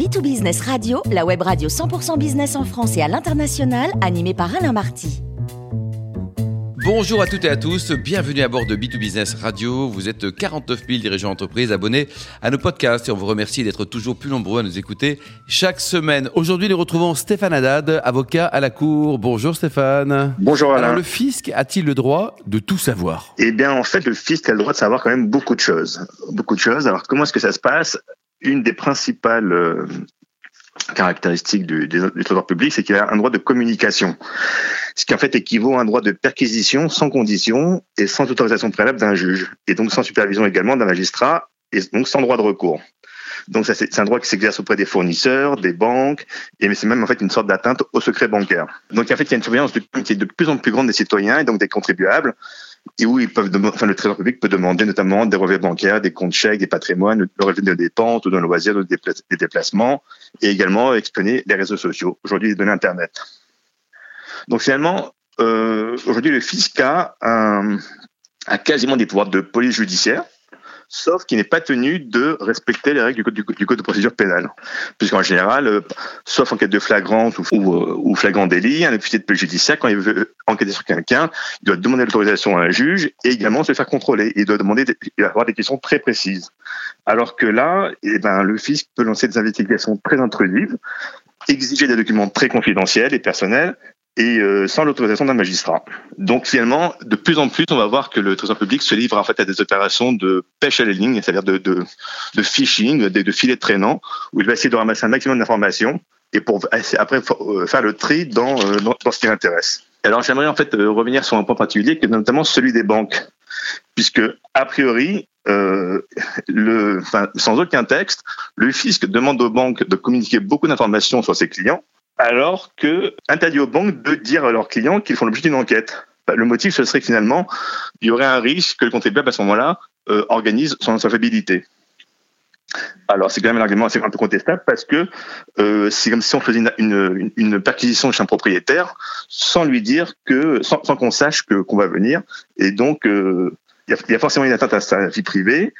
B2Business Radio, la web radio 100% business en France et à l'international, animée par Alain Marty. Bonjour à toutes et à tous, bienvenue à bord de B2Business Radio. Vous êtes 49 000 dirigeants d'entreprise abonnés à nos podcasts et on vous remercie d'être toujours plus nombreux à nous écouter chaque semaine. Aujourd'hui, nous retrouvons Stéphane Haddad, avocat à la Cour. Bonjour Stéphane. Bonjour Alain. Alors, le fisc a-t-il le droit de tout savoir? Eh bien, en fait, le fisc a le droit de savoir quand même beaucoup de choses. Beaucoup de choses. Alors, comment est-ce que ça se passe? Une des principales euh, caractéristique du, du, trésor public, c'est qu'il a un droit de communication, ce qui en fait équivaut à un droit de perquisition sans condition et sans autorisation préalable d'un juge, et donc sans supervision également d'un magistrat, et donc sans droit de recours. Donc c'est un droit qui s'exerce auprès des fournisseurs, des banques, et c'est même en fait une sorte d'atteinte au secret bancaire. Donc en fait, il y a une surveillance qui est de plus en plus grande des citoyens et donc des contribuables, et où ils peuvent, enfin, le Trésor public peut demander notamment des relevés bancaires, des comptes chèques, des patrimoines, le relevé de dépenses ou d'un loisir, de des déplacements, et également exprimer les réseaux sociaux, aujourd'hui les données Internet. Donc finalement, euh, aujourd'hui le fisc a quasiment des pouvoirs de police judiciaire, sauf qu'il n'est pas tenu de respecter les règles du code, de procédure pénale. Puisqu'en général, euh, sauf en cas de ou, euh, ou, flagrant délit, un officier de police judiciaire, quand il veut enquêter sur quelqu'un, il doit demander l'autorisation à un juge et également se faire contrôler. Il doit demander avoir des questions très précises. Alors que là, eh ben, le fisc peut lancer des investigations très intrusives, exiger des documents très confidentiels et personnels, et euh, sans l'autorisation d'un magistrat. Donc finalement, de plus en plus, on va voir que le Trésor public se livre en fait à des opérations de pêche à la ligne, c'est-à-dire de, de, de, phishing, de, de filets traînants, où il va essayer de ramasser un maximum d'informations et pour après faire le tri dans, dans, dans ce qui l'intéresse. Alors j'aimerais en fait revenir sur un point particulier, qui est notamment celui des banques, puisque a priori, euh, le, sans aucun texte, le fisc demande aux banques de communiquer beaucoup d'informations sur ses clients alors que interdit aux banques de dire à leurs clients qu'ils font l'objet d'une enquête. Le motif, ce serait que finalement, il y aurait un risque que le contribuable, à ce moment-là, euh, organise son insolvabilité. Alors, c'est quand même un argument assez un peu contestable parce que euh, c'est comme si on faisait une, une, une, perquisition chez un propriétaire sans lui dire que, sans, sans qu'on sache que qu'on va venir. Et donc, euh, il y, a, y, a forcément une atteinte à sa vie privée.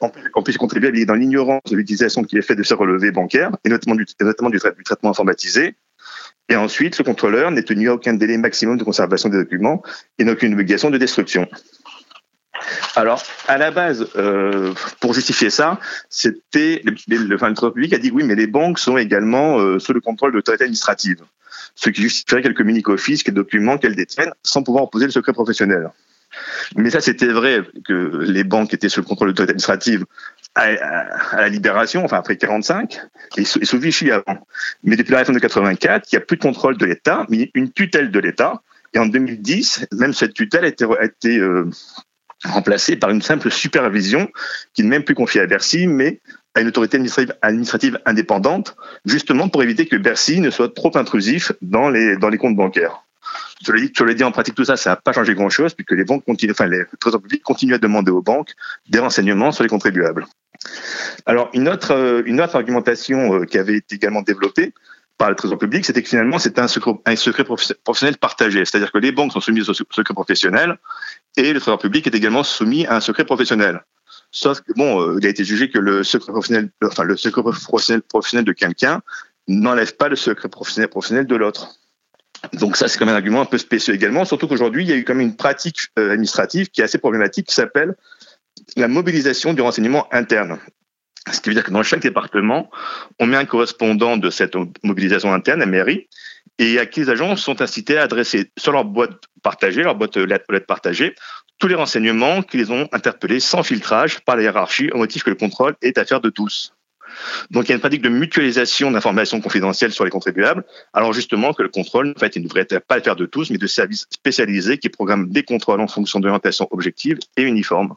En plus, le contribuable est dans l'ignorance de l'utilisation qui est faite de ses relevés bancaires, et notamment du, notamment du traitement informatisé. Et ensuite, le contrôleur n'est tenu à aucun délai maximum de conservation des documents et n'a aucune obligation de destruction. Alors, à la base, euh, pour justifier ça, c'était le, enfin, le public a dit oui, mais les banques sont également euh, sous le contrôle de l'autorité administrative, ce qui justifierait qu'elles communiquent au fisc les documents qu'elles détiennent sans pouvoir opposer le secret professionnel. Mais ça, c'était vrai que les banques étaient sous le contrôle de l'autorité administrative à, la libération, enfin après 45, et sous, Vichy avant. Mais depuis la réforme de 84, il n'y a plus de contrôle de l'État, mais une tutelle de l'État. Et en 2010, même cette tutelle a été, euh, remplacée par une simple supervision qui n'est même plus confiée à Bercy, mais à une autorité administrative, indépendante, justement pour éviter que Bercy ne soit trop intrusif dans les, dans les comptes bancaires. Je l'ai dit, dit en pratique, tout ça, ça n'a pas changé grand-chose, puisque les banques continuent, enfin, les trésors publics continuent à demander aux banques des renseignements sur les contribuables. Alors, une autre, autre argumentation qui avait été également développée par le trésor public, c'était que finalement, c'était un secret, professionnel partagé. C'est-à-dire que les banques sont soumises au secret professionnel et le trésor public est également soumis à un secret professionnel. Sauf que, bon, il a été jugé que le secret professionnel, enfin, le secret professionnel, de quelqu'un n'enlève pas le secret professionnel, professionnel de l'autre. Donc ça, c'est quand même un argument un peu spécial également, surtout qu'aujourd'hui, il y a eu quand même une pratique administrative qui est assez problématique, qui s'appelle la mobilisation du renseignement interne. Ce qui veut dire que dans chaque département, on met un correspondant de cette mobilisation interne, la mairie, et à qui les agents sont incités à adresser sur leur boîte partagée, leur boîte lettre partagée, tous les renseignements qui les ont interpellés sans filtrage par la hiérarchie au motif que le contrôle est affaire de tous. Donc il y a une pratique de mutualisation d'informations confidentielles sur les contribuables, alors justement que le contrôle, en fait, il ne devrait pas le faire de tous, mais de services spécialisés qui programment des contrôles en fonction d'orientations objectives et uniformes.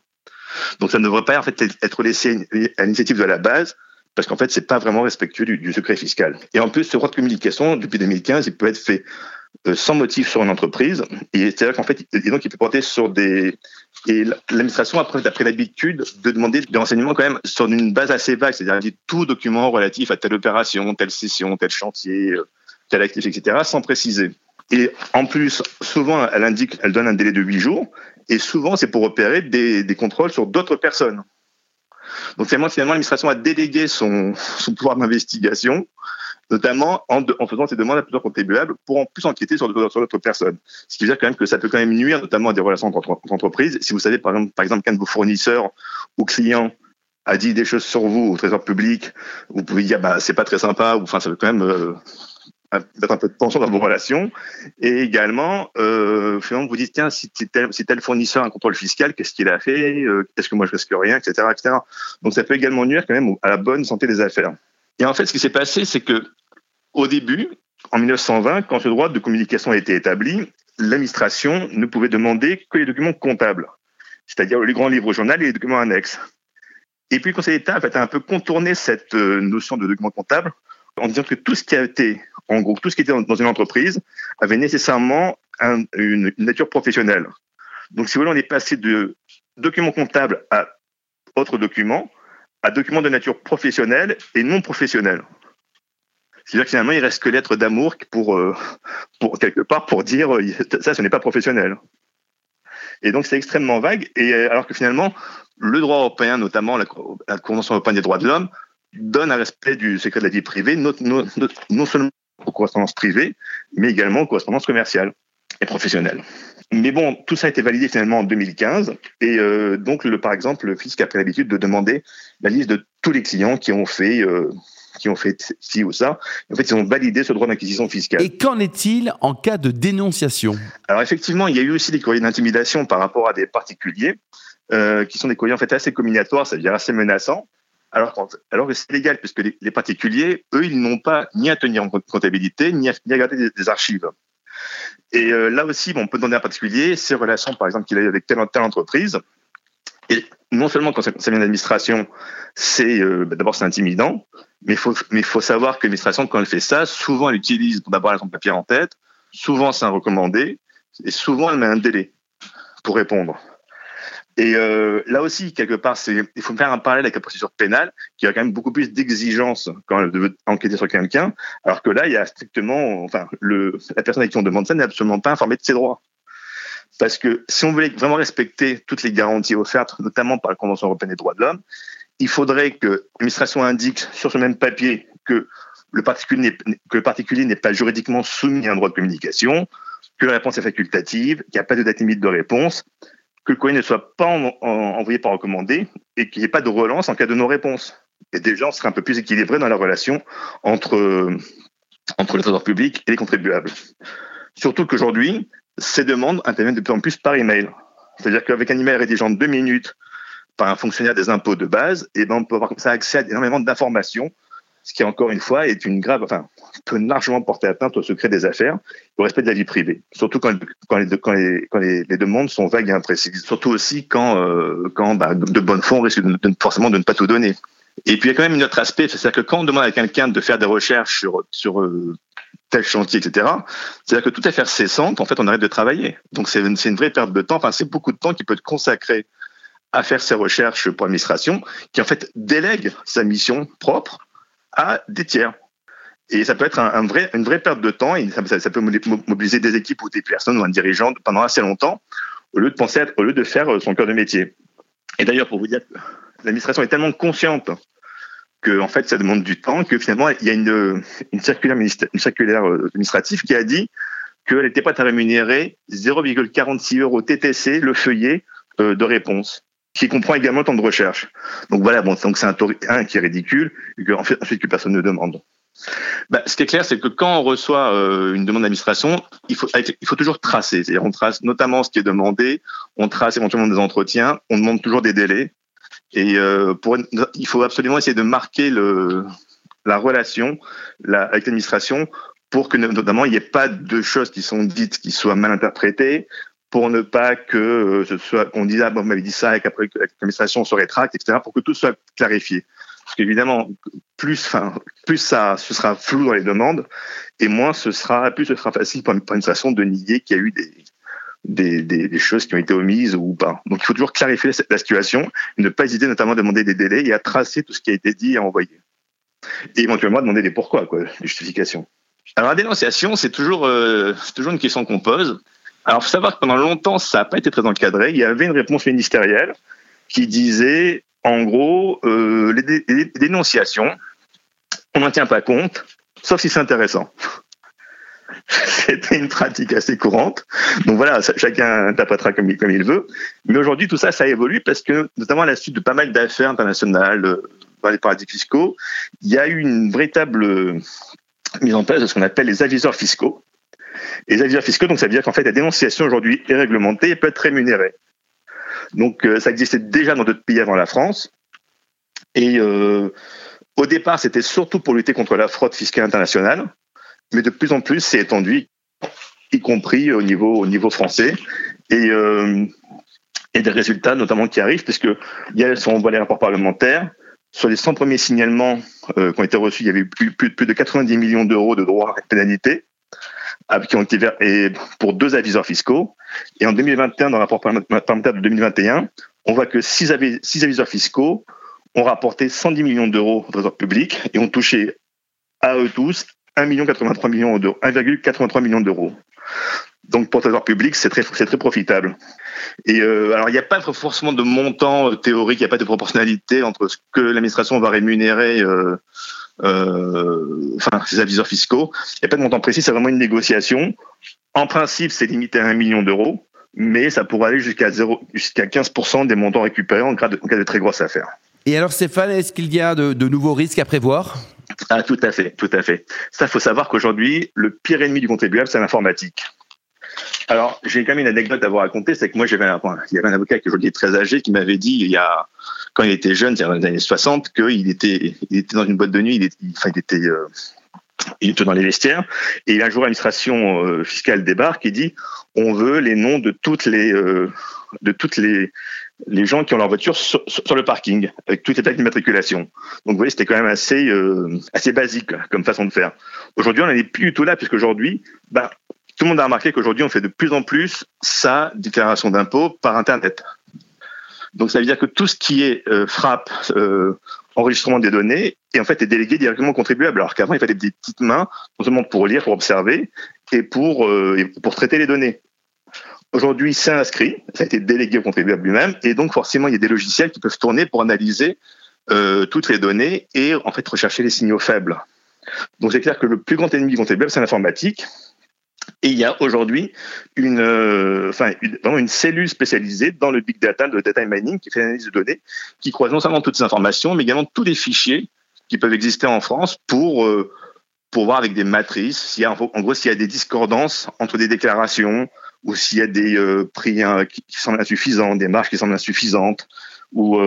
Donc ça ne devrait pas en fait être laissé à l'initiative de la base, parce qu'en fait, c'est pas vraiment respectueux du, secret fiscal. Et en plus, ce droit de communication, depuis 2015, il peut être fait euh, sans motif sur une entreprise. Et c'est-à-dire qu'en fait, donc il peut porter sur des. Et l'administration a pris l'habitude de demander des renseignements quand même sur une base assez vague, c'est-à-dire tout document relatif à telle opération, telle session, tel chantier, euh, tel actif, etc., sans préciser. Et en plus, souvent, elle indique, elle donne un délai de huit jours, et souvent, c'est pour opérer des, contrôles sur d'autres personnes. Donc finalement, finalement l'administration a délégué son, pouvoir d'investigation, notamment en, faisant ces demandes à plusieurs contribuables pour en plus enquêter sur d'autres personnes. Ce qui veut dire quand même que ça peut quand même nuire notamment à des relations entre, entreprises. Si vous savez par exemple, par exemple qu'un de vos fournisseurs ou clients a dit des choses sur vous au trésor public, vous pouvez dire bah c'est pas très sympa ou enfin ça peut quand même euh, mettre un peu de tension dans vos relations. Et également, euh, finalement, vous dites, tiens, si tel, si tel fournisseur a un contrôle fiscal, qu'est-ce qu'il a fait euh, Est-ce que moi je risque rien, etc., etc. Donc ça peut également nuire quand même à la bonne santé des affaires. Et en fait, ce qui s'est passé, c'est que au début, en 1920, quand ce droit de communication a été établi, l'administration ne pouvait demander que les documents comptables, c'est-à-dire les grands livres au journal et les documents annexes. Et puis le Conseil d'État a, fait, un peu contourné cette euh, notion de documents comptables en disant que tout ce qui a été, en gros, tout ce qui était dans une entreprise avait nécessairement une, nature professionnelle. Donc, si vous voulez, on est passé de documents comptables à autres documents, à documents de nature professionnelle et non professionnelle. C'est-à-dire que finalement, il reste que lettre d'amour pour, euh, pour, quelque part, pour dire euh, ça, ce n'est pas professionnel. Et donc, c'est extrêmement vague. Et euh, alors que finalement, le droit européen, notamment la Convention européenne des droits de l'homme, donne un respect du secret de la vie privée, non, seulement aux correspondances privées, mais également aux correspondances commerciales et professionnelles. Mais bon, tout ça a été validé finalement en 2015, et euh, donc, le, par exemple, le fisc a pris l'habitude de demander la liste de tous les clients qui ont fait euh, qui ont fait ci ou ça. En fait, ils ont validé ce droit d'inquisition fiscale. Et qu'en est-il en cas de dénonciation? Alors effectivement, il y a eu aussi des courriers d'intimidation par rapport à des particuliers, euh, qui sont des courriers en fait assez comminatoires, c'est-à-dire assez menaçants alors, alors que c'est légal, puisque les, particuliers, eux, ils n'ont pas ni à tenir en comptabilité, ni à, garder des, archives. Et euh, là aussi, bon, on peut demander à un particulier ses relations, par exemple, qu'il a eu avec telle, telle entreprise. Et non seulement quand ça, vient d'administration, c'est euh, bah, d'abord c'est intimidant, mais il faut, mais faut savoir que l'administration, quand elle fait ça, souvent elle utilise d'abord son papier en tête, souvent c'est un recommandé, et souvent elle met un délai pour répondre. Et euh, là aussi, quelque part, il faut faire un parallèle avec la procédure pénale, qui a quand même beaucoup plus d'exigences quand elle veut enquêter sur quelqu'un, alors que là, il y a strictement, enfin, la personne à qui on demande ça n'est absolument pas informée de ses droits. Parce que si on voulait vraiment respecter toutes les garanties offertes, notamment par la Convention européenne des droits de l'homme, il faudrait que l'administration indique sur ce même papier que le particulier n'est pas juridiquement soumis à un droit de communication, que la réponse est facultative, qu'il n'y a pas de date limite de réponse, que le courrier ne soit pas envoyé par recommandé et qu'il n'y ait pas de relance en cas de non-réponse. Et déjà, on serait un peu plus équilibré dans la relation entre, entre le trésor public et les contribuables. Surtout qu'aujourd'hui, ces demandes interviennent de plus en plus par email. C'est-à-dire qu'avec un email rédigé en deux minutes par un fonctionnaire des impôts de base, eh ben on peut avoir comme ça accès à énormément d'informations ce qui encore une fois est une grave, peut largement porter atteinte au secret des affaires, au respect de la vie privée. Surtout quand, les, demandes sont vagues et imprécises. Surtout aussi quand, euh, bah, de, bonne foi, on risque forcément de ne pas tout donner. Et puis il y a quand même un autre aspect, c'est-à-dire que quand on demande à quelqu'un de faire des recherches sur, euh, tel chantier, etc., c'est-à-dire que toute affaire cessante, en fait, on arrête de travailler. Donc c'est une, une vraie perte de temps. Enfin, c'est beaucoup de temps qui peut être consacré à faire ses recherches pour l'administration, qui en fait délègue sa mission propre à des tiers. Et ça peut être une vraie perte de temps et ça, peut mobiliser des équipes ou des personnes ou un dirigeant pendant assez longtemps au lieu de penser, au lieu de faire euh, son cœur de métier. Et d'ailleurs, pour vous dire, l'administration est tellement consciente que en fait ça demande du temps que finalement il y a une, circulaire, euh, administrative qui a dit qu'elle n'était pas à rémunérer 0,46 euros TTC le feuillet euh, de réponse qui comprend également le temps de recherche. Donc voilà, donc c'est un taux un, qui est ridicule, et que, en fait, ensuite que personne ne demande. Bah, ce qui est clair, c'est que quand on reçoit euh, une demande d'administration, il faut, toujours tracer. C'est-à-dire, on trace notamment ce qui est demandé, on trace éventuellement des entretiens, on demande toujours des délais. Et euh, il faut absolument essayer de marquer la relation la, avec l'administration pour que notamment il n'y ait pas de choses qui sont dites qui soient mal interprétées, pour ne pas que euh, ce soit qu'on dise ah bon, vous m'avez dit ça et qu'après l'administration se rétracte, etc. Pour que tout soit clarifié. Parce qu'évidemment, plus, ça, ce sera flou dans les demandes, et moins ce sera, plus ce sera facile pour l'administration de nier qu'il y a eu des, choses qui ont été omises ou pas. Donc il faut toujours clarifier la, situation, ne pas hésiter notamment à demander des délais et à tracer tout ce qui a été dit et envoyé. Et éventuellement demander des pourquoi, quoi, des justifications. Alors la dénonciation, c'est toujours, euh, une question qu'on pose. Alors, il faut savoir que pendant longtemps, ça n'a pas été très encadré. Il y avait une réponse ministérielle qui disait en gros, euh, les, dénonciations, on n'en tient pas compte, sauf si c'est intéressant. C'était une pratique assez courante. Donc voilà, chacun interprétera comme il, comme il veut. Mais aujourd'hui, tout ça, ça évolue parce que, notamment à la suite de pas mal d'affaires internationales euh, dans les paradis fiscaux, il y a eu une véritable euh, mise en place de ce qu'on appelle les aviseurs fiscaux. Et les aviseurs fiscaux, donc ça veut dire qu'en fait, la dénonciation aujourd'hui est réglementée et peut être rémunérée. Donc euh, ça existait déjà dans d'autres pays avant la France. Et euh, au départ, c'était surtout pour lutter contre la fraude fiscale internationale, mais de plus en plus, c'est étendu, y compris au niveau, au niveau français. Et, euh, et des résultats notamment qui arrivent, puisque il y a, on voit les rapports parlementaires, sur les 100 premiers signalements euh, qui ont été reçus, il y avait plus, plus, plus de 90 millions d'euros de droits et pénalités qui ont été et pour deux aviseurs fiscaux. Et en 2021, dans le rapport parlementaire de 2021, on voit que six, aviseurs fiscaux ont rapporté 110 millions d'euros au trésor public et ont touché à eux tous 1,83 million d'euros, 1,83 millions d'euros. Donc pour le trésor public, c'est très, très profitable. Et euh, alors il n'y a pas forcément de montant théorique, il n'y a pas de proportionnalité entre ce que l'administration va rémunérer euh, euh, enfin, ces aviseurs fiscaux. Il n'y a pas de montant précis, c'est vraiment une négociation. En principe, c'est limité à un million d'euros, mais ça pourrait aller jusqu'à jusqu'à 15% des montants récupérés en cas, de, cas de très grosses affaires. Et alors Stéphane, est-ce qu'il y a de, de nouveaux risques à prévoir? Ah, tout à fait, tout à fait. Ça, faut savoir qu'aujourd'hui, le pire ennemi du contribuable, c'est l'informatique. Alors, j'ai quand même une anecdote à vous raconter, c'est que moi, j'avais un, il y avait un avocat qui aujourd'hui est très âgé qui m'avait dit il y a quand il était jeune, c'est-à-dire dans les années 60, qu'il était, il était dans une boîte de nuit, il, était, enfin, il était, euh, il était dans les vestiaires, et un jour l'administration euh, fiscale débarque et dit on veut les noms de toutes les, euh, de toutes les, les gens qui ont leur voiture sur, le parking, avec toutes les plaques d'immatriculation. Donc vous voyez, c'était quand même assez, euh, assez basique comme façon de faire. Aujourd'hui, on n'en est plus du tout là, puisqu'aujourd'hui, bah, tout le monde a remarqué qu'aujourd'hui, on fait de plus en plus sa déclaration d'impôt par Internet. Donc ça veut dire que tout ce qui est euh, frappe, euh, enregistrement des données, est en fait est délégué directement au contribuable. Alors qu'avant, il fallait des petites mains, non seulement pour lire, pour observer, et pour, euh, et pour traiter les données. Aujourd'hui, c'est inscrit, ça a été délégué au contribuable lui-même, et donc forcément, il y a des logiciels qui peuvent tourner pour analyser euh, toutes les données et en fait rechercher les signaux faibles. Donc c'est clair que le plus grand ennemi du contribuable, c'est l'informatique. Et il y a aujourd'hui une, euh, enfin, une, vraiment une cellule spécialisée dans le big data, le data mining, qui fait l'analyse de données, qui croise non seulement toutes ces informations, mais également tous les fichiers qui peuvent exister en France pour euh, pour voir avec des matrices, s'il y a, en gros, s'il y a des discordances entre des déclarations ou s'il y a des euh, prix hein, qui, semblent insuffisants, des marges qui semblent insuffisantes, ou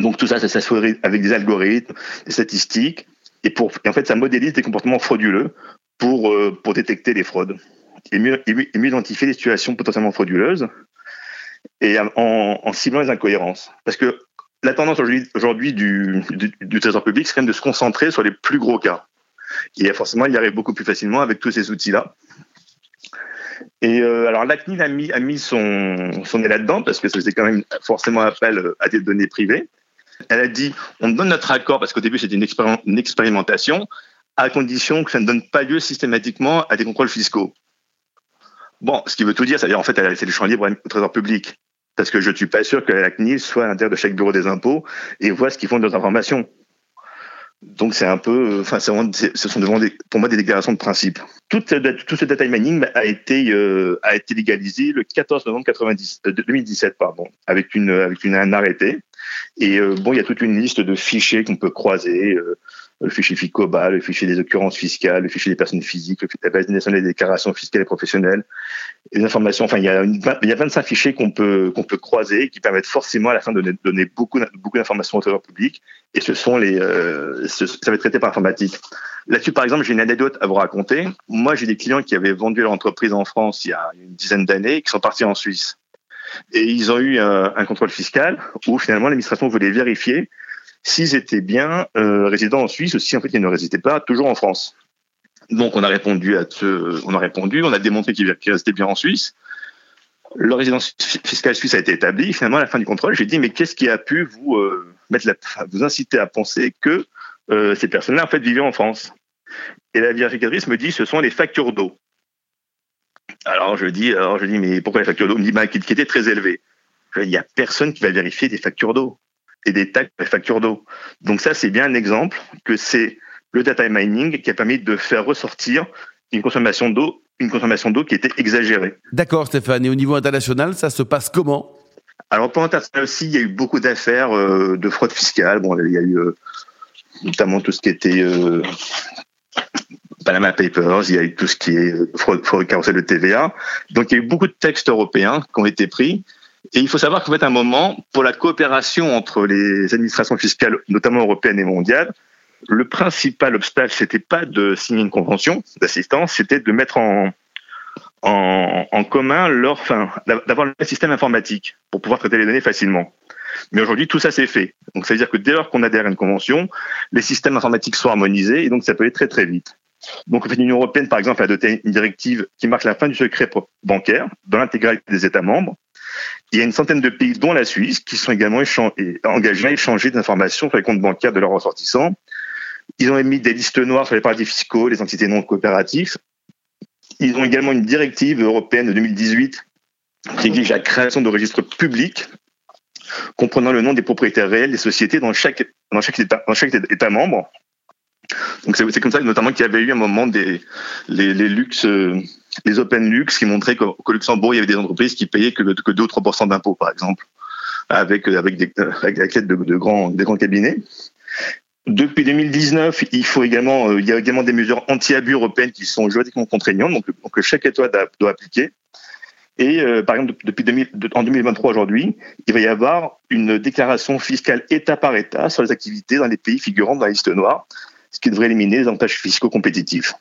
donc tout ça, ça s'assoit avec des algorithmes, des statistiques, et pour et en fait, ça modélise des comportements frauduleux pour, euh, pour détecter les fraudes et mieux, identifier les situations potentiellement frauduleuses et en, ciblant les incohérences. Parce que la tendance aujourd'hui du, Trésor public, c'est quand même de se concentrer sur les plus gros cas. Et forcément, il y arrive beaucoup plus facilement avec tous ces outils-là. Et euh, alors, la CNIL a mis, son, son nez là-dedans parce que ça faisait quand même forcément appel à des données privées. Elle a dit on donne notre accord parce qu'au début, c'était une expérimentation à condition que ça ne donne pas lieu systématiquement à des contrôles fiscaux. Bon, ce qui veut tout dire, c'est-à-dire en fait, elle a laissé le champ libre au Trésor public. Parce que je ne suis pas sûr que la CNIL soit à l'intérieur de chaque bureau des impôts et voit ce qu'ils font de leurs informations. Donc c'est un peu, enfin, ce sont devant des, pour moi des déclarations de principe. Tout, tout ce data mining a été euh, a été légalisé le 14 novembre 90, 2017, euh, pardon, avec une avec une un arrêté. Et euh, bon, il y a toute une liste de fichiers qu'on peut croiser. Euh, le fichier FICOBA, le fichier des occurrences fiscales, le fichier des personnes physiques, la base nationale des déclarations fiscales et professionnelles, les informations. Enfin, il y a, une, il y a 25 fichiers qu'on peut qu'on peut croiser qui permettent forcément à la fin de donner, beaucoup beaucoup d'informations au trésor public. Et ce sont les euh, ça va être traité par informatique. Là-dessus, par exemple, j'ai une anecdote à vous raconter. Moi, j'ai des clients qui avaient vendu leur entreprise en France il y a une dizaine d'années et qui sont partis en Suisse. Et ils ont eu un, un contrôle fiscal où finalement l'administration voulait vérifier s'ils étaient bien euh, résidents en Suisse ou si en fait ils ne résidaient pas toujours en France. Donc on a répondu à ce, on a répondu, on a démontré qu'ils restaient bien en Suisse. Leur résidence fiscale suisse a été établie. Finalement, à la fin du contrôle, j'ai dit mais qu'est-ce qui a pu vous euh, mettre la, vous inciter à penser que euh, ces personnes-là en fait vivaient en France? Et la vérificatrice me dit ce sont les factures d'eau. Alors je dis dis mais pourquoi les factures d'eau? Me dit bah, qui, qui étaient très élevées. Il n'y a personne qui va vérifier des factures d'eau. Et des taxes sur les factures d'eau. Donc ça, c'est bien un exemple que c'est le data mining qui a permis de faire ressortir une consommation d'eau, une consommation d'eau qui était exagérée. D'accord, Stéphane. Et au niveau international, ça se passe comment? Alors, pour international aussi, il y a eu beaucoup d'affaires euh, de fraude fiscale. Bon, il y a eu euh, notamment tout ce qui était euh, Panama Papers, il y a eu tout ce qui est fraude, fraude carrousel de TVA. Donc, il y a eu beaucoup de textes européens qui ont été pris. Et il faut savoir qu'en fait, un moment, pour la coopération entre les administrations fiscales, notamment européennes et mondiales, le principal obstacle, c'était pas de signer une convention d'assistance, c'était de mettre en, en, en commun leur, enfin, d'avoir le système informatique pour pouvoir traiter les données facilement. Mais aujourd'hui, tout ça c'est fait. Donc, ça veut dire que dès lors qu'on adhère à une convention, les systèmes informatiques sont harmonisés et donc ça peut aller très très vite. Donc, en fait, l'Union européenne, par exemple, a adopté une directive qui marque la fin du secret bancaire dans l'intégralité des États membres. Il y a une centaine de pays, dont la Suisse, qui sont également engagés à échanger des informations sur les comptes bancaires de leurs ressortissants. Ils ont émis des listes noires sur les paradis fiscaux, les entités non coopératives. Ils ont également une directive européenne de 2018 qui exige la création de registres publics comprenant le nom des propriétaires réels des sociétés dans chaque, dans chaque, état, membre. Donc c'est comme ça notamment qu'il y avait eu un moment des les, les luxe, les open luxe qui montraient qu'au Luxembourg il y avait des entreprises qui payaient que, que 2 ou 3% d'impôts par exemple avec avec des avec l'aide de, de grands des grands cabinets. Depuis 2019, il faut également, euh, il y a également des mesures anti-abus européennes qui sont juridiquement contraignantes, donc, donc chaque État doit, appliquer. Et euh, par exemple, depuis 2000, en 2023 aujourd'hui, il va y avoir une déclaration fiscale État par État sur les activités dans les pays figurant dans la liste noire, ce qui devrait éliminer les avantages fiscaux compétitifs.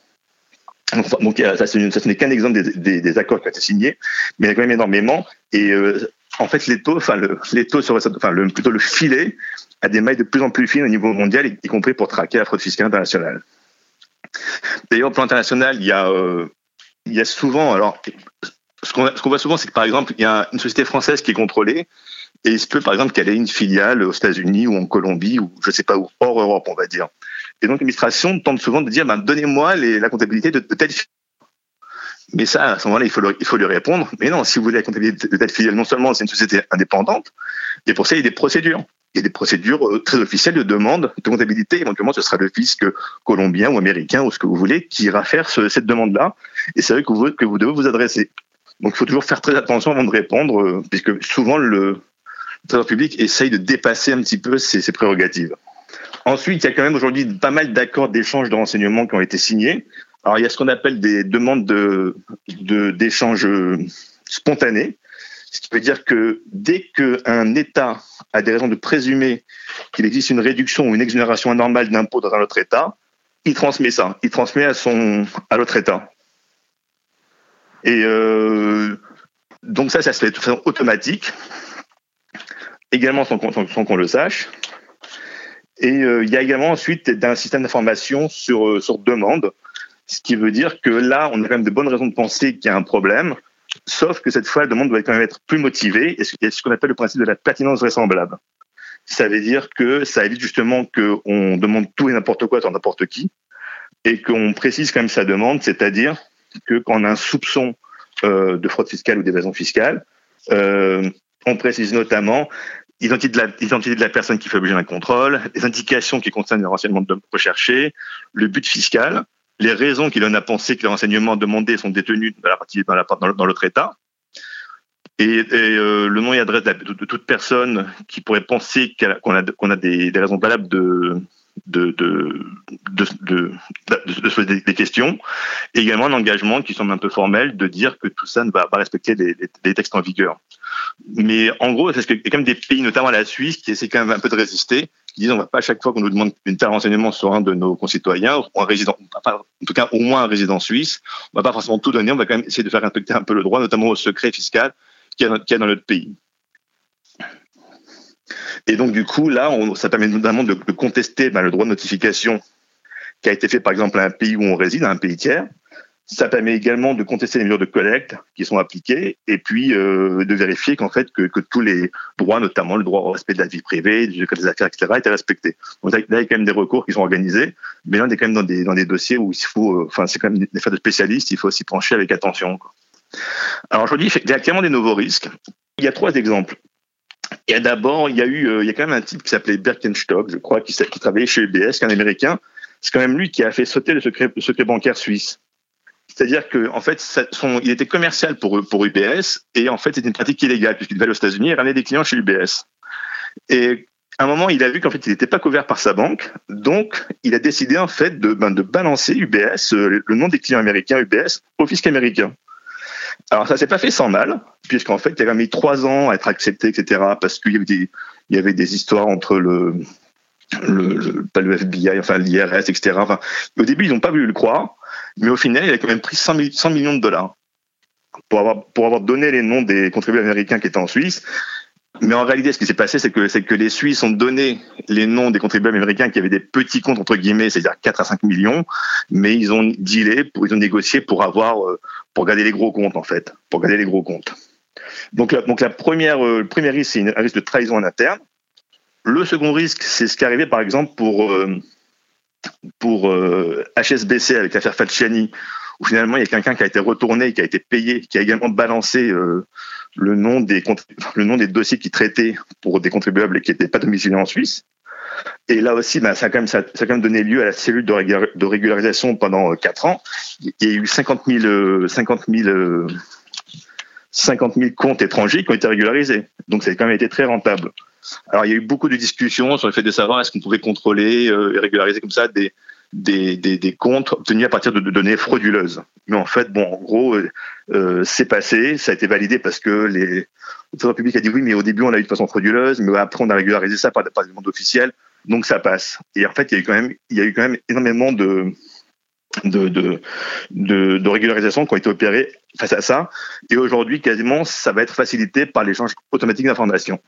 Donc, ça, ce n'est qu'un exemple des, accords qui ont été signés, mais il y a quand même énormément. Et euh, en fait, les taux, enfin, le, les taux sur, plutôt le filet à des mailles de plus en plus fines au niveau mondial, y compris pour traquer la fraude fiscale internationale. D'ailleurs, au plan international, a, euh, il y a souvent, alors, ce qu'on voit souvent, c'est que par exemple, il y a une société française qui est contrôlée, et il se peut par exemple qu'elle ait une filiale aux États-Unis ou en Colombie ou je ne sais pas où, hors Europe, on va dire. Et donc l'administration tente souvent de dire, ben, donnez-moi la comptabilité de, de telle. Mais ça, à ce moment-là, il faut, il faut lui répondre. Mais non, si vous voulez la comptabilité de telle filiale, non seulement c'est une société indépendante, et pour ça, il y a des procédures il y a des procédures euh, très officielles de demande de comptabilité. Éventuellement, ce sera le fisc colombien ou américain ou ce que vous voulez qui ira faire cette demande-là. Et c'est vrai que vous, que vous devez vous adresser. Donc, il faut toujours faire très attention avant de répondre, euh, puisque souvent le trésor public essaye de dépasser un petit peu ses prérogatives. Ensuite, il y a quand même aujourd'hui pas mal d'accords d'échange de renseignements qui ont été signés. Alors, il y a ce qu'on appelle des demandes de d'échange de, spontanés. Ce qui veut dire que dès qu'un État a des raisons de présumer qu'il existe une réduction ou une exonération anormale d'impôts dans un autre État, il transmet ça. Il transmet à son à l'autre État. Et euh, donc ça, ça se fait de façon automatique, également sans, qu'on le sache. Et euh, il y a également ensuite un système d'information sur, euh, sur demande, ce qui veut dire que là, on a quand même de bonnes raisons de penser qu'il y a un problème. Sauf que cette fois, la demande doit quand même être plus motivée et ce qu'on appelle le principe de la pertinence vraisemblable. Ça veut dire que ça évite justement qu'on demande tout et n'importe quoi sur n'importe qui et qu'on précise quand même sa demande, c'est-à-dire que quand on a un soupçon euh, de fraude fiscale ou d'évasion fiscale, euh, on précise notamment l'identité de, la, personne qui fait l'objet d'un contrôle, les indications qui concernent le renseignement recherché, le but fiscal, les raisons qui donnent à penser que les renseignements demandés sont détenus dans l'autre État, et, euh, le nom et adresse de, toute personne qui pourrait penser qu'on a, des, raisons valables de de, de, de, de, se poser des questions, également un engagement qui semble un peu formel de dire que tout ça ne va pas respecter les, textes en vigueur. Mais en gros, qu'il y a quand même des pays, notamment la Suisse, qui essaient quand même un peu de résister, qui disent on va pas à chaque fois qu'on nous demande une tel renseignement sur un de nos concitoyens, ou un résident, en tout cas au moins un résident suisse, on va pas forcément tout donner, on va quand même essayer de faire respecter un peu le droit, notamment au secret fiscal qu'il y, a dans notre pays. Et donc du coup, là, ça permet notamment de, contester ben, le droit de notification qui a été fait par exemple à un pays où on réside, à un pays tiers, ça permet également de contester les mesures de collecte qui sont appliquées et puis euh, de vérifier qu'en fait que, tous les droits, notamment le droit au respect de la vie privée, du code des affaires, etc., étaient respectés. Donc là, il y a quand même des recours qui sont organisés, mais là, on est quand même dans des, dans des dossiers où il faut, euh, enfin, c'est quand même des affaires de spécialistes, il faut s'y pencher avec attention. Quoi. Alors aujourd'hui, il y a clairement des nouveaux risques. Il y a trois exemples. Et d'abord, il y a eu, euh, il y a quand même un type qui s'appelait Birkenstock, je crois, qui, travaillait chez UBS, qui un Américain. C'est quand même lui qui a fait sauter le secret, bancaire suisse. C'est-à-dire que, en fait, il était commercial pour, UBS et en fait, c'était une pratique illégale puisqu'il devait aller aux États-Unis et ramener des clients chez UBS. Et à un moment, il a vu qu'en fait, il n'était pas couvert par sa banque, donc il a décidé en fait de, ben, balancer UBS, euh, le nom des clients américains UBS, au fisc américain. Alors ça s'est pas fait sans mal, puisqu'en fait, il a mis trois ans à être accepté, etc., parce qu'il y avait des, avait histoires entre le, le, pas le FBI, enfin l'IRS, etc. Enfin, au début, ils n'ont pas voulu le croire, mais au final, il a quand même pris 100, 100 millions de dollars pour avoir, pour avoir donné les noms des contribuables américains qui étaient en Suisse. Mais en réalité, ce qui s'est passé, c'est que, les Suisses ont donné les noms des contribuables américains qui avaient des petits comptes, entre guillemets, c'est-à-dire 4 à 5 millions, mais ils ont dealé, ils ont négocié pour avoir, euh, pour garder les gros comptes, en fait, pour garder les gros comptes. Donc, donc la première, euh, le premier risque, c'est un risque de trahison en interne. Le second risque, c'est ce qui est arrivé, par exemple, pour, euh, pour HSBC avec l'affaire Falciani, où finalement il y a quelqu'un qui a été retourné, qui a été payé, qui a également balancé le nom des le nom des dossiers qui traitaient pour des contribuables qui n'étaient pas domiciliés en Suisse. Et là aussi, ben, ça, a quand même, ça, a quand même donné lieu à la cellule de, régularisation pendant 4 ans. Il y a eu 50 000, 50 000, 50 000 comptes étrangers qui ont été régularisés. Donc ça a quand même été très rentable. Alors il y a eu beaucoup de discussions sur le fait de savoir est-ce qu'on pouvait contrôler euh, et régulariser comme ça des, des, comptes obtenus à partir de, données frauduleuses. Mais en fait, bon, en gros, euh, euh, c'est passé, ça a été validé parce que les le public a dit oui, mais au début on l'a eu de façon frauduleuse, mais après on a régularisé ça par, par des demandes officielles, donc ça passe. Et en fait, il y a eu quand même, énormément de, de régularisation qui ont été opérées face à ça. Et aujourd'hui, quasiment, ça va être facilité par l'échange automatique d'informations.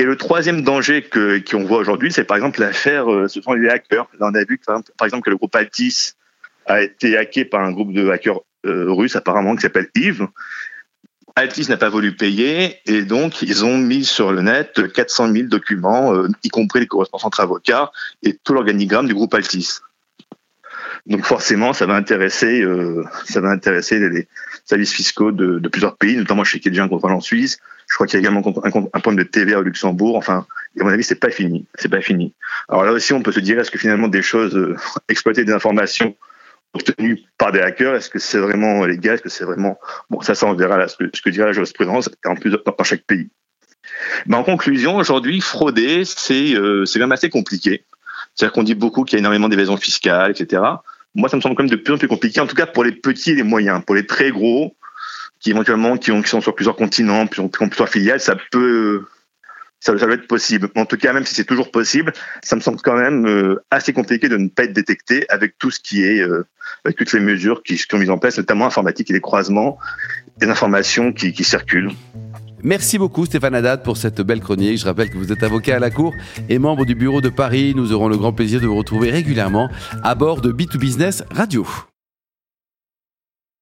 Et le troisième danger que qu'on voit aujourd'hui, c'est par exemple l'affaire, euh, ce sont les hackers. On a vu par exemple que le groupe Altis a été hacké par un groupe de hackers euh, russes apparemment qui s'appelle Yves. Altis n'a pas voulu payer et donc ils ont mis sur le net 400 000 documents, euh, y compris les correspondants entre avocats et tout l'organigramme du groupe Altis. Donc forcément, ça va intéresser, euh, ça va intéresser les, services fiscaux de, plusieurs pays, notamment chez Kedja, un contrôle en Suisse. Je crois qu'il y a également un, un problème de TVA au Luxembourg. Enfin, à mon avis, c'est pas fini. C'est pas fini. Alors là aussi, on peut se dire, est-ce que finalement des choses, euh, exploiter des informations obtenues par des hackers, est-ce que c'est vraiment légal, est-ce que c'est vraiment bon ça, ça on verra là, ce que, ce que dira la jurisprudence en plus dans chaque pays. Mais en conclusion, aujourd'hui, frauder, c'est euh, c'est quand même assez compliqué. C'est-à-dire qu'on dit beaucoup qu'il y a énormément d'évasion fiscale, etc moi, ça me semble quand même de plus en plus compliqué, en tout cas pour les petits et les moyens. Pour les très gros, qui éventuellement qui, ont, qui sont sur plusieurs continents, qui ont, plusieurs filiales, ça peut, ça, ça, être possible. En tout cas, même si c'est toujours possible, ça me semble quand même euh, assez compliqué de ne pas être détecté avec tout ce qui est, euh, avec toutes les mesures qui, sont mises en place, notamment informatique et les croisements, des informations qui circulent. Merci beaucoup Stéphane Haddad pour cette belle chronique. Je rappelle que vous êtes avocat à la Cour et membre du bureau de Paris. Nous aurons le grand plaisir de vous retrouver régulièrement à bord de B2Business Radio.